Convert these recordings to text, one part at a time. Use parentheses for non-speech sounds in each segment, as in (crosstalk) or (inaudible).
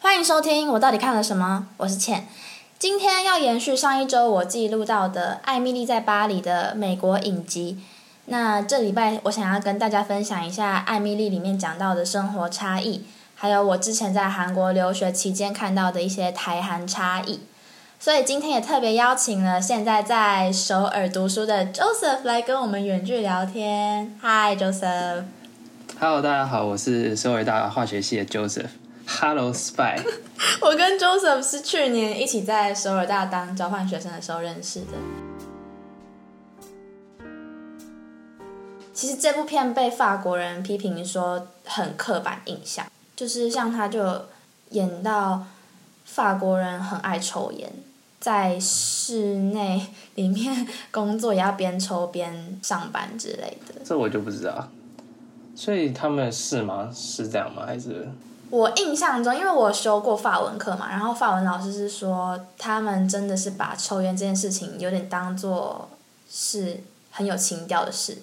欢迎收听，我到底看了什么？我是倩。今天要延续上一周我记录到的《艾米丽在巴黎》的美国影集。那这礼拜我想要跟大家分享一下《艾米丽》里面讲到的生活差异，还有我之前在韩国留学期间看到的一些台韩差异。所以今天也特别邀请了现在在首尔读书的 Joseph 来跟我们远距聊天。Hi Joseph。Hello，大家好，我是首尔大化学系的 Joseph。Hello Spy，(laughs) 我跟 Joseph 是去年一起在首尔大当交换学生的时候认识的。其实这部片被法国人批评说很刻板印象，就是像他就演到法国人很爱抽烟，在室内里面工作也要边抽边上班之类的。这我就不知道。所以他们是吗？是这样吗？还是我印象中，因为我修过法文课嘛，然后法文老师是说，他们真的是把抽烟这件事情有点当做是很有情调的事，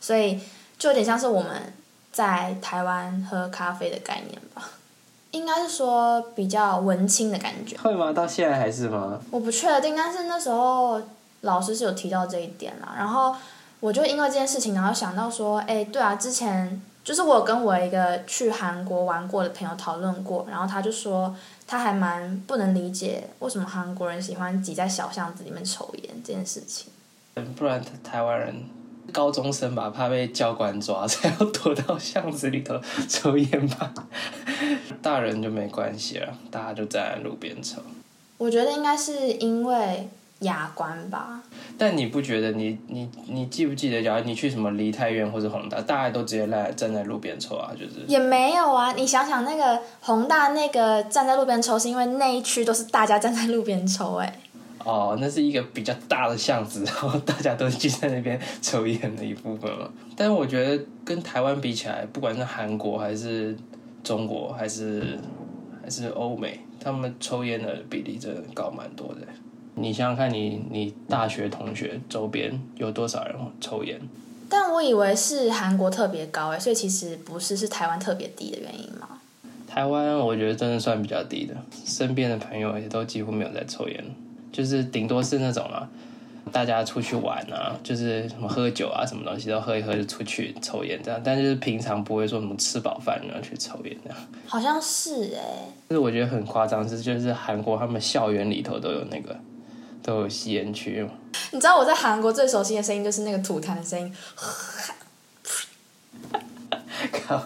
所以就有点像是我们在台湾喝咖啡的概念吧，(laughs) 应该是说比较文青的感觉。会吗？到现在还是吗？我不确定，但是那时候老师是有提到这一点啦，然后我就因为这件事情，然后想到说，哎，对啊，之前就是我跟我一个去韩国玩过的朋友讨论过，然后他就说他还蛮不能理解为什么韩国人喜欢挤在小巷子里面抽烟这件事情。不然台湾人高中生吧，怕被教官抓，(laughs) 才要躲到巷子里头抽烟吧。(laughs) 大人就没关系了，大家就站在路边抽。我觉得应该是因为雅观吧。但你不觉得你你你记不记得，假如你去什么梨泰院或者宏大，大家都直接来站在路边抽啊，就是也没有啊，你想想那个宏大那个站在路边抽，是因为那一区都是大家站在路边抽、哎。哦，那是一个比较大的巷子，然后大家都聚在那边抽烟的一部分嘛。但是我觉得跟台湾比起来，不管是韩国还是中国还是还是欧美，他们抽烟的比例真的高蛮多的。你想想看你，你大学同学周边有多少人抽烟？但我以为是韩国特别高哎，所以其实不是，是台湾特别低的原因吗？台湾我觉得真的算比较低的，身边的朋友也都几乎没有在抽烟，就是顶多是那种啊，大家出去玩啊，就是什么喝酒啊，什么东西都喝一喝就出去抽烟这样，但就是平常不会说什么吃饱饭然后去抽烟这样。好像是哎，就是我觉得很夸张，是就是韩国他们校园里头都有那个都有吸烟区。你知道我在韩国最熟悉的声音就是那个吐痰的声音，(laughs) 靠，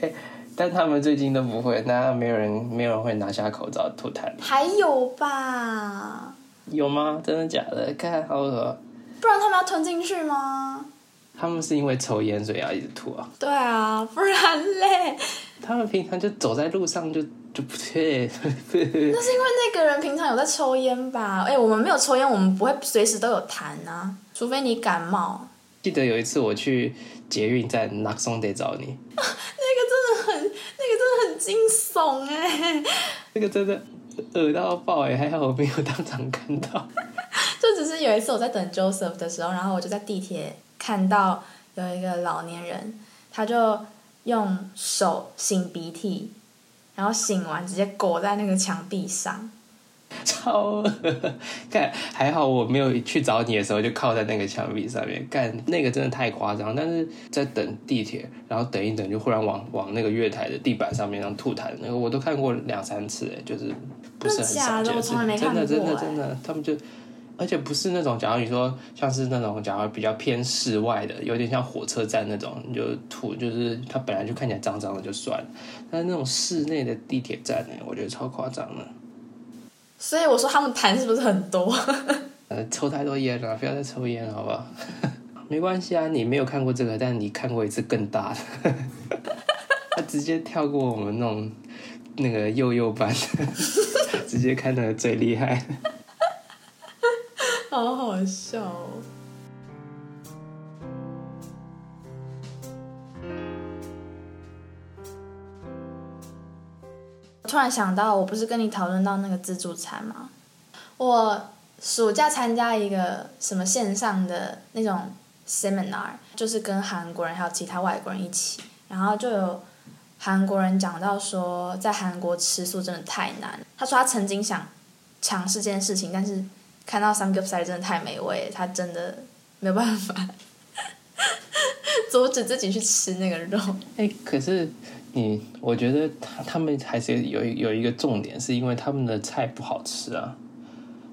哎、但他们最近都不会，那没有人没有人会拿下口罩吐痰，还有吧？有吗？真的假的？看好恶。不然他们要吞进去吗？他们是因为抽烟所以要一直吐啊。对啊，不然嘞，他们平常就走在路上就就不对，那是因为那个人平常有在抽烟吧？哎、我们没有抽烟，我们不会随时都有痰啊，除非你感冒。记得有一次我去捷运站拿松得找你，(laughs) 那个真的很，那个真的很惊悚哎、那个真的恶到爆哎，还好我没有当场看到。(laughs) 就只是有一次我在等 Joseph 的时候，然后我就在地铁看到有一个老年人，他就用手擤鼻涕，然后醒完直接裹在那个墙壁上。超恶 (laughs) 干，还好我没有去找你的时候就靠在那个墙壁上面干，那个真的太夸张。但是在等地铁，然后等一等就忽然往往那个月台的地板上面让吐痰，那个我都看过两三次，哎，就是不是很少见的事真的真的真的，他们就。而且不是那种，假如你说像是那种，假如比较偏室外的，有点像火车站那种，你就吐，就是它本来就看起来脏脏的就算了，但是那种室内的地铁站呢，我觉得超夸张的。所以我说他们痰是不是很多？呃，抽太多烟了，不要再抽烟了，好不好？(laughs) 没关系啊，你没有看过这个，但你看过一次更大的，(laughs) 他直接跳过我们那种那个幼幼班，(laughs) 直接看那个最厉害。好笑。突然想到，我不是跟你讨论到那个自助餐吗？我暑假参加一个什么线上的那种 seminar，就是跟韩国人还有其他外国人一起，然后就有韩国人讲到说，在韩国吃素真的太难。他说他曾经想尝试这件事情，但是看到 samgyeopsal 真的太美味，他真的没有办法阻止自己去吃那个肉。哎，可是你，我觉得他他们还是有有一个重点，是因为他们的菜不好吃啊。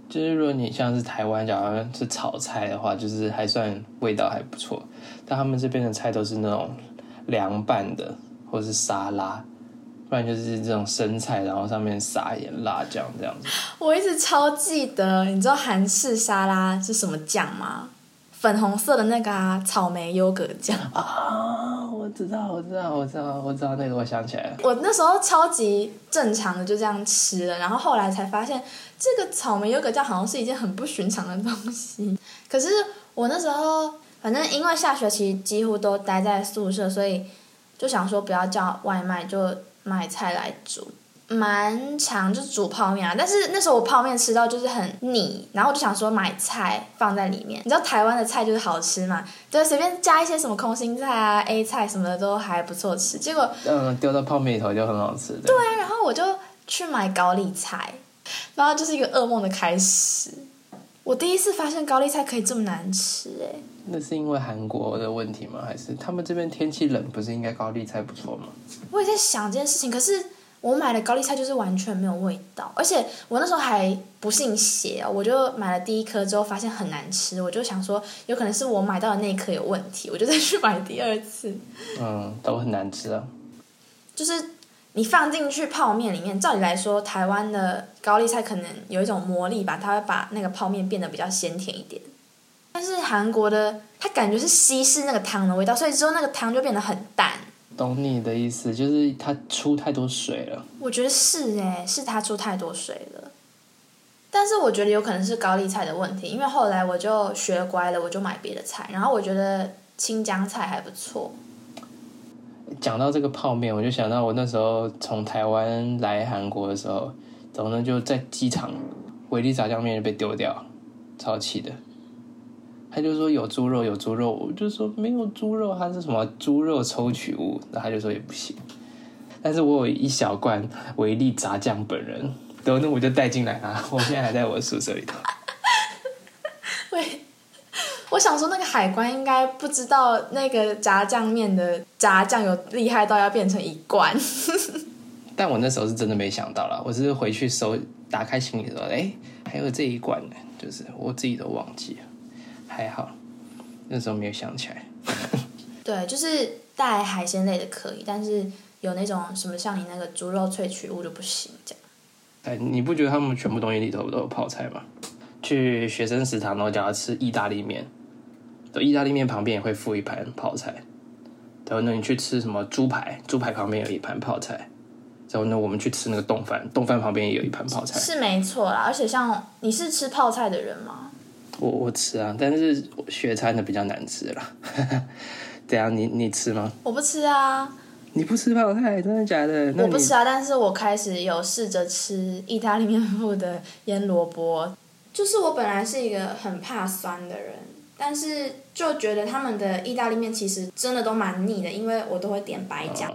就是如果你像是台湾，假如是炒菜的话，就是还算味道还不错。但他们这边的菜都是那种凉拌的，或者是沙拉，不然就是这种生菜，然后上面撒一点、辣酱这样子。我一直超记得，你知道韩式沙拉是什么酱吗？粉红色的那个啊，草莓优格酱啊！我知道，我知道，我知道，我知道那个，我想起来了。我那时候超级正常的就这样吃了，然后后来才发现，这个草莓优格酱好像是一件很不寻常的东西。可是我那时候，反正因为下学期几乎都待在宿舍，所以就想说不要叫外卖，就买菜来煮。蛮长，就是煮泡面啊。但是那时候我泡面吃到就是很腻，然后我就想说买菜放在里面。你知道台湾的菜就是好吃嘛？对，随便加一些什么空心菜啊、A 菜什么的都还不错吃。结果嗯，丢到泡面里头就很好吃。对啊，然后我就去买高丽菜，然后就是一个噩梦的开始。我第一次发现高丽菜可以这么难吃哎。那是因为韩国的问题吗？还是他们这边天气冷，不是应该高丽菜不错吗？我也在想这件事情，可是。我买的高丽菜就是完全没有味道，而且我那时候还不信邪，我就买了第一颗之后发现很难吃，我就想说有可能是我买到的那一颗有问题，我就再去买第二次。嗯，都很难吃啊。就是你放进去泡面里面，照理来说，台湾的高丽菜可能有一种魔力吧，它会把那个泡面变得比较鲜甜一点。但是韩国的，它感觉是稀释那个汤的味道，所以之后那个汤就变得很淡。懂你的意思，就是它出太多水了。我觉得是哎，是它出太多水了。但是我觉得有可能是高丽菜的问题，因为后来我就学乖了，我就买别的菜。然后我觉得青江菜还不错。讲到这个泡面，我就想到我那时候从台湾来韩国的时候，怎么呢？就在机场，维力炸酱面被丢掉，超气的。他就说有猪肉有猪肉，我就说没有猪肉，它是什么猪肉抽取物，然后他就说也不行。但是我有一小罐维力炸酱本人，然后那我就带进来啊，我现在还在我宿舍里头。(laughs) 喂，我想说那个海关应该不知道那个炸酱面的炸酱有厉害到要变成一罐。(laughs) 但我那时候是真的没想到啦，我是回去收打开行李的时候，哎，还有这一罐呢，就是我自己都忘记了。还好，那时候没有想起来。(laughs) 对，就是带海鲜类的可以，但是有那种什么像你那个猪肉萃取物就不行，这样。哎，你不觉得他们全部东西里头都有泡菜吗？去学生食堂，然后叫他吃意大利面，的意大利面旁边也会附一盘泡菜。然后呢，你去吃什么猪排，猪排旁边有一盘泡菜。然后呢，我们去吃那个冻饭，冻饭旁边也有一盘泡菜。是没错啦，而且像你是吃泡菜的人吗？我我吃啊，但是学餐的比较难吃啦。(laughs) 对啊，你你吃吗？我不吃啊。你不吃泡菜，真的假的？我不吃啊，但是我开始有试着吃意大利面附的腌萝卜。就是我本来是一个很怕酸的人，但是就觉得他们的意大利面其实真的都蛮腻的，因为我都会点白酱。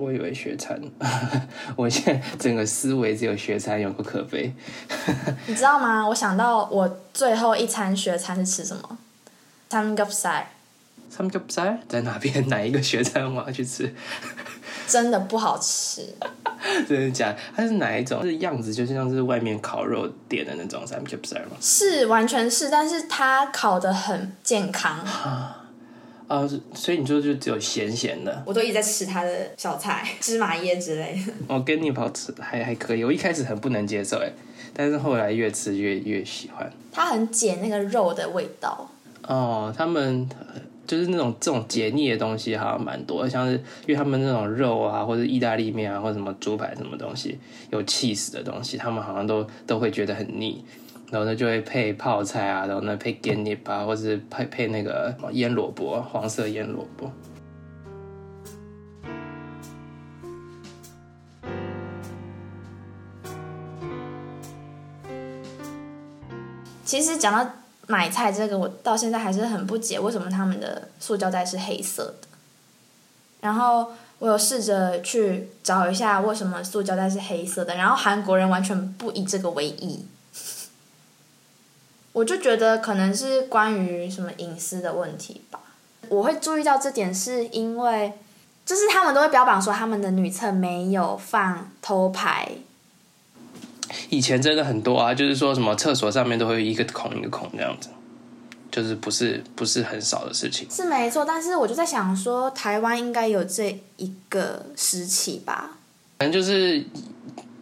我以为学餐，(laughs) 我现在整个思维只有学餐有个可悲。(laughs) 你知道吗？我想到我最后一餐学餐是吃什么？Samgyeopsal。Samgyeopsal 在哪边？(laughs) 哪一个学餐我要去吃？真的不好吃。真的假？它是哪一种？是样子就像是外面烤肉店的那种 Samgyeopsal 吗？是，完全是，但是它烤的很健康。啊，所以你说就只有咸咸的，我都一直在吃它的小菜，芝麻叶之类的。(laughs) 我跟你跑吃，还还可以。我一开始很不能接受哎，但是后来越吃越越喜欢。它很解那个肉的味道。哦，他们就是那种这种解腻的东西好像蛮多，像是因为他们那种肉啊，或者意大利面啊，或者什么猪排什么东西有气死的东西，他们好像都都会觉得很腻。然后呢，就会配泡菜啊，然后呢配干叶啊，或是配配那个腌萝卜，黄色腌萝卜。其实讲到买菜这个，我到现在还是很不解，为什么他们的塑胶袋是黑色的。然后我有试着去找一下为什么塑胶袋是黑色的，然后韩国人完全不以这个为意。我就觉得可能是关于什么隐私的问题吧。我会注意到这点，是因为就是他们都会标榜说他们的女厕没有放偷拍。以前真的很多啊，就是说什么厕所上面都会有一个孔一个孔这样子，就是不是不是很少的事情。是没错，但是我就在想说，台湾应该有这一个时期吧？反正就是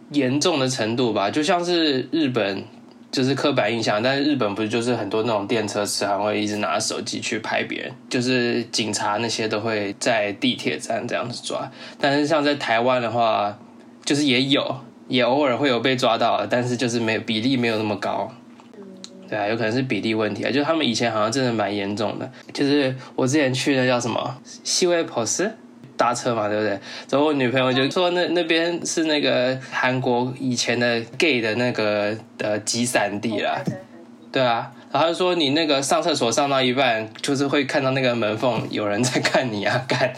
严重的程度吧，就像是日本。就是刻板印象，但是日本不是就是很多那种电车痴汉会一直拿手机去拍别人，就是警察那些都会在地铁站这样子抓。但是像在台湾的话，就是也有，也偶尔会有被抓到，但是就是没有比例没有那么高。对啊，有可能是比例问题啊，就他们以前好像真的蛮严重的。就是我之前去的叫什么西威普斯。搭车嘛，对不对？然后我女朋友就说那那边是那个韩国以前的 gay 的那个的集散地啦，对啊。然后就说你那个上厕所上到一半，就是会看到那个门缝有人在看你啊，看。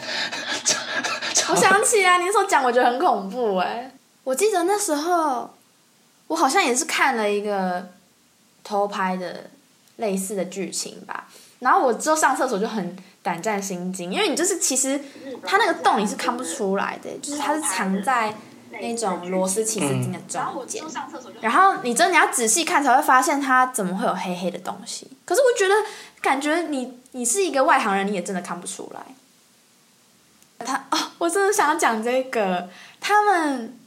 (laughs) 我想起来，你那时候讲，我觉得很恐怖哎。我记得那时候，我好像也是看了一个偷拍的类似的剧情吧。然后我之后上厕所就很胆战心惊，因为你就是其实它那个洞你是看不出来的，就是它是藏在那种螺丝起子钉的中间。然后你真的你要仔细看才会发现它怎么会有黑黑的东西。可是我觉得感觉你你是一个外行人，你也真的看不出来。他哦，我真的想要讲这个，他们。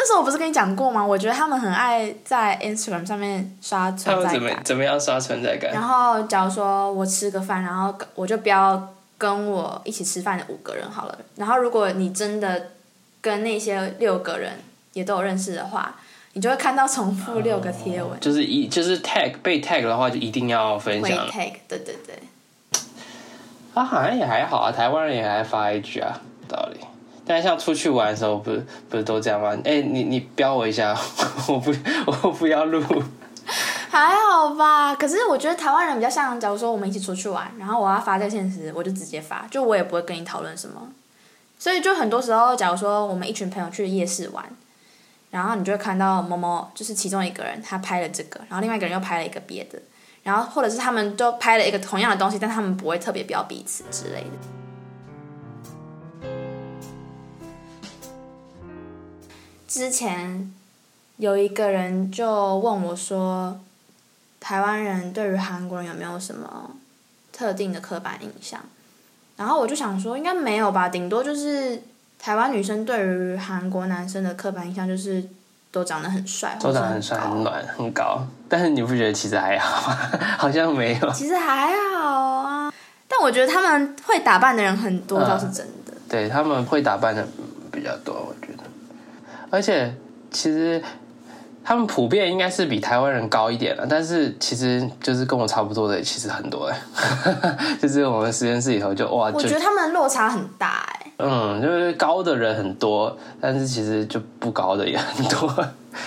那时候我不是跟你讲过吗？我觉得他们很爱在 Instagram 上面刷存在感。怎么怎么样刷存在感？然后假如说我吃个饭，然后我就不要跟我一起吃饭的五个人好了。然后如果你真的跟那些六个人也都有认识的话，你就会看到重复六个贴文。就是一就是 tag 被 tag 的话，就一定要分享。tag 对对对。啊，好像也还好啊，台湾人也还发一句啊，道理。但像出去玩的时候，不是不是都这样吗？哎，你你标我一下，(laughs) 我不我不要录。还好吧，可是我觉得台湾人比较像，假如说我们一起出去玩，然后我要发在现实，我就直接发，就我也不会跟你讨论什么。所以就很多时候，假如说我们一群朋友去夜市玩，然后你就会看到某某就是其中一个人他拍了这个，然后另外一个人又拍了一个别的，然后或者是他们都拍了一个同样的东西，但他们不会特别标彼此之类的。之前有一个人就问我说：“台湾人对于韩国人有没有什么特定的刻板印象？”然后我就想说，应该没有吧，顶多就是台湾女生对于韩国男生的刻板印象就是都长得很帅，都长得很帅、很暖、很高。但是你不觉得其实还好吗？好像没有。其实还好啊，但我觉得他们会打扮的人很多，倒是真的。对他们会打扮的比较多，我觉得。而且，其实他们普遍应该是比台湾人高一点了，但是其实就是跟我差不多的，其实很多哎，(laughs) 就是我们实验室里头就哇，我觉得他们落差很大哎。嗯，就是高的人很多，但是其实就不高的也很多。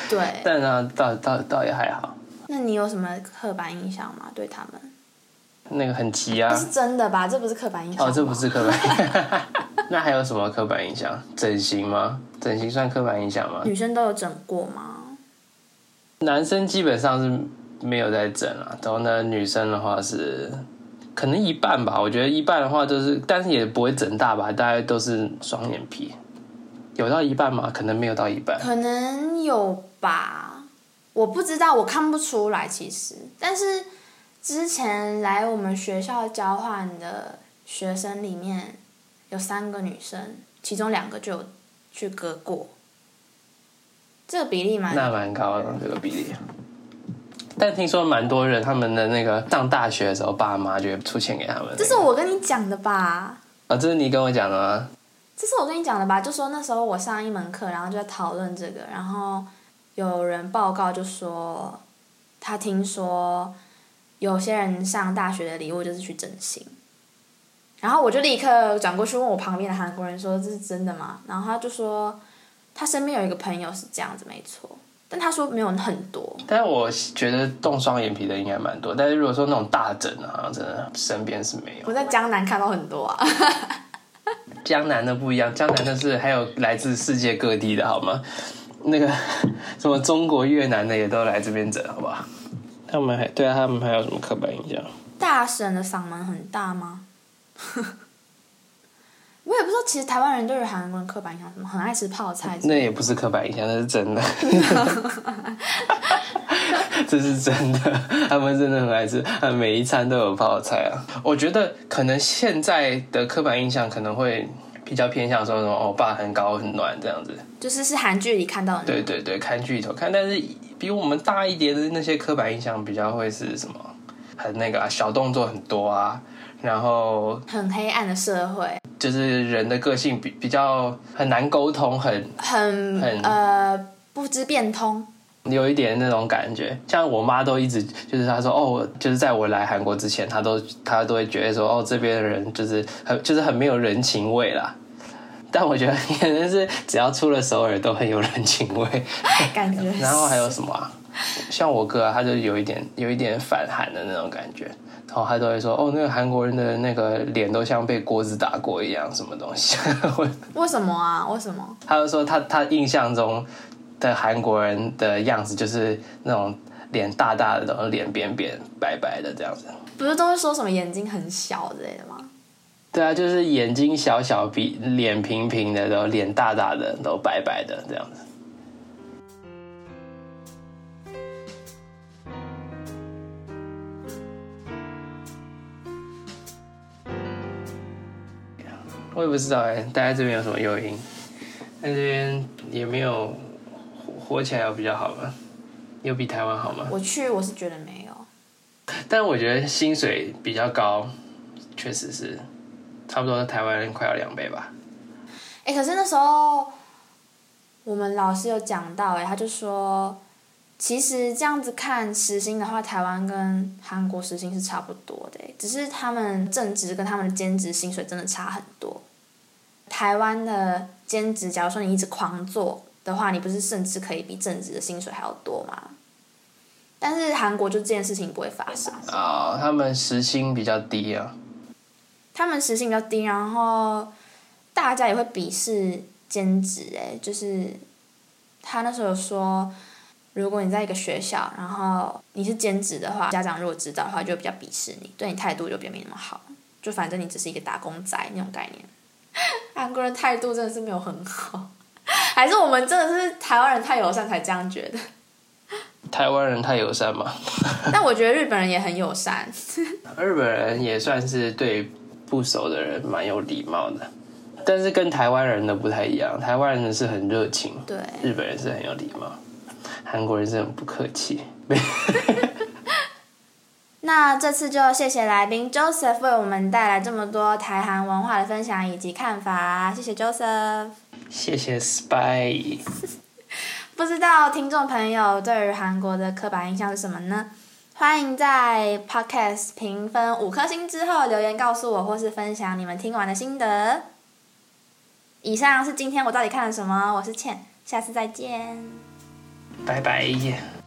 对。(laughs) 但呢，倒倒倒也还好。那你有什么刻板印象吗？对他们？那个很急啊！是真的吧？这不是刻板印象。哦，这不是刻板。印象。那还有什么刻板印象？整形吗？整形算刻板印象吗？女生都有整过吗？男生基本上是没有在整啊，然后呢，女生的话是可能一半吧。我觉得一半的话就是，但是也不会整大吧，大概都是双眼皮。有到一半吗？可能没有到一半。可能有吧，我不知道，我看不出来其实。但是之前来我们学校交换的学生里面有三个女生，其中两个就有。去割过，这个比例蛮那蛮高的这个比例，但听说蛮多人他们的那个上大学的时候，爸妈就会出钱给他们。这是我跟你讲的吧？啊，这是你跟我讲的吗？这是我跟你讲的吧？就说那时候我上一门课，然后就在讨论这个，然后有人报告就说，他听说有些人上大学的礼物就是去整形。然后我就立刻转过去问我旁边的韩国人说：“这是真的吗？”然后他就说：“他身边有一个朋友是这样子，没错。”但他说没有很多。但是我觉得动双眼皮的应该蛮多。但是如果说那种大整，好像真的身边是没有。我在江南看到很多啊。(laughs) 江南的不一样，江南的是还有来自世界各地的好吗？那个 (laughs) 什么中国、越南的也都来这边整，好不好？他们还对啊，他们还有什么刻板印象？大婶的嗓门很大吗？(laughs) 我也不知道，其实台湾人对于韩国人刻板印象什么，很爱吃泡菜。那也不是刻板印象，那是真的。(laughs) 这是真的，他们真的很爱吃，每一餐都有泡菜啊。我觉得可能现在的刻板印象可能会比较偏向说什么欧巴很高很暖这样子。就是是韩剧里看到的。对对对，看剧里头看，但是比我们大一点的那些刻板印象比较会是什么？很那个、啊、小动作很多啊，然后很黑暗的社会，就是人的个性比比较很难沟通，很很很呃不知变通。有一点那种感觉，像我妈都一直就是她说哦，就是在我来韩国之前，她都她都会觉得说哦，这边的人就是很就是很没有人情味啦。但我觉得 (laughs) 可能是只要出了首尔都很有人情味，(laughs) 感觉。然后还有什么啊？(laughs) 像我哥啊，他就有一点有一点反韩的那种感觉，然后他都会说哦，那个韩国人的那个脸都像被锅子打过一样，什么东西？(laughs) 为什么啊？为什么？他就说他他印象中的韩国人的样子就是那种脸大大的，然后脸扁扁白白的这样子。不是都会说什么眼睛很小之类的吗？对啊，就是眼睛小小，鼻脸平平的，然后脸大大的，都白白的这样子。我也不知道哎，待在这边有什么诱因？在这边也没有活活起来有比较好吗？有比台湾好吗？我去，我是觉得没有。但我觉得薪水比较高，确实是差不多台湾人快要两倍吧。哎、可是那时候我们老师有讲到、哎，他就说，其实这样子看时薪的话，台湾跟韩国时薪是差不多的、哎只是他们正职跟他们的兼职薪水真的差很多。台湾的兼职，假如说你一直狂做的话，你不是甚至可以比正职的薪水还要多吗？但是韩国就这件事情不会发生。啊、他们时薪比较低啊。他们时薪比较低，然后大家也会鄙视兼职，哎，就是他那时候说，如果你在一个学校，然后你是兼职的话，家长如果知道的话，就会比较鄙视你，对你态度就比较没那么好，就反正你只是一个打工仔那种概念。(laughs) 韩国人态度真的是没有很好，还是我们真的是台湾人太友善才这样觉得？(laughs) 台湾人太友善嘛，(laughs) 但我觉得日本人也很友善，日本人也算是对不熟的人蛮有礼貌的，但是跟台湾人的不太一样，台湾人是很热情，对。日本人是很有礼貌，韩国人是很不客气。那这次就谢谢来宾 Joseph 为我们带来这么多台韩文化的分享以及看法，谢谢 Joseph。谢谢 Spy，(laughs) 不知道听众朋友对于韩国的刻板印象是什么呢？欢迎在 Podcast 评分五颗星之后留言告诉我，或是分享你们听完的心得。以上是今天我到底看了什么，我是倩，下次再见。拜拜。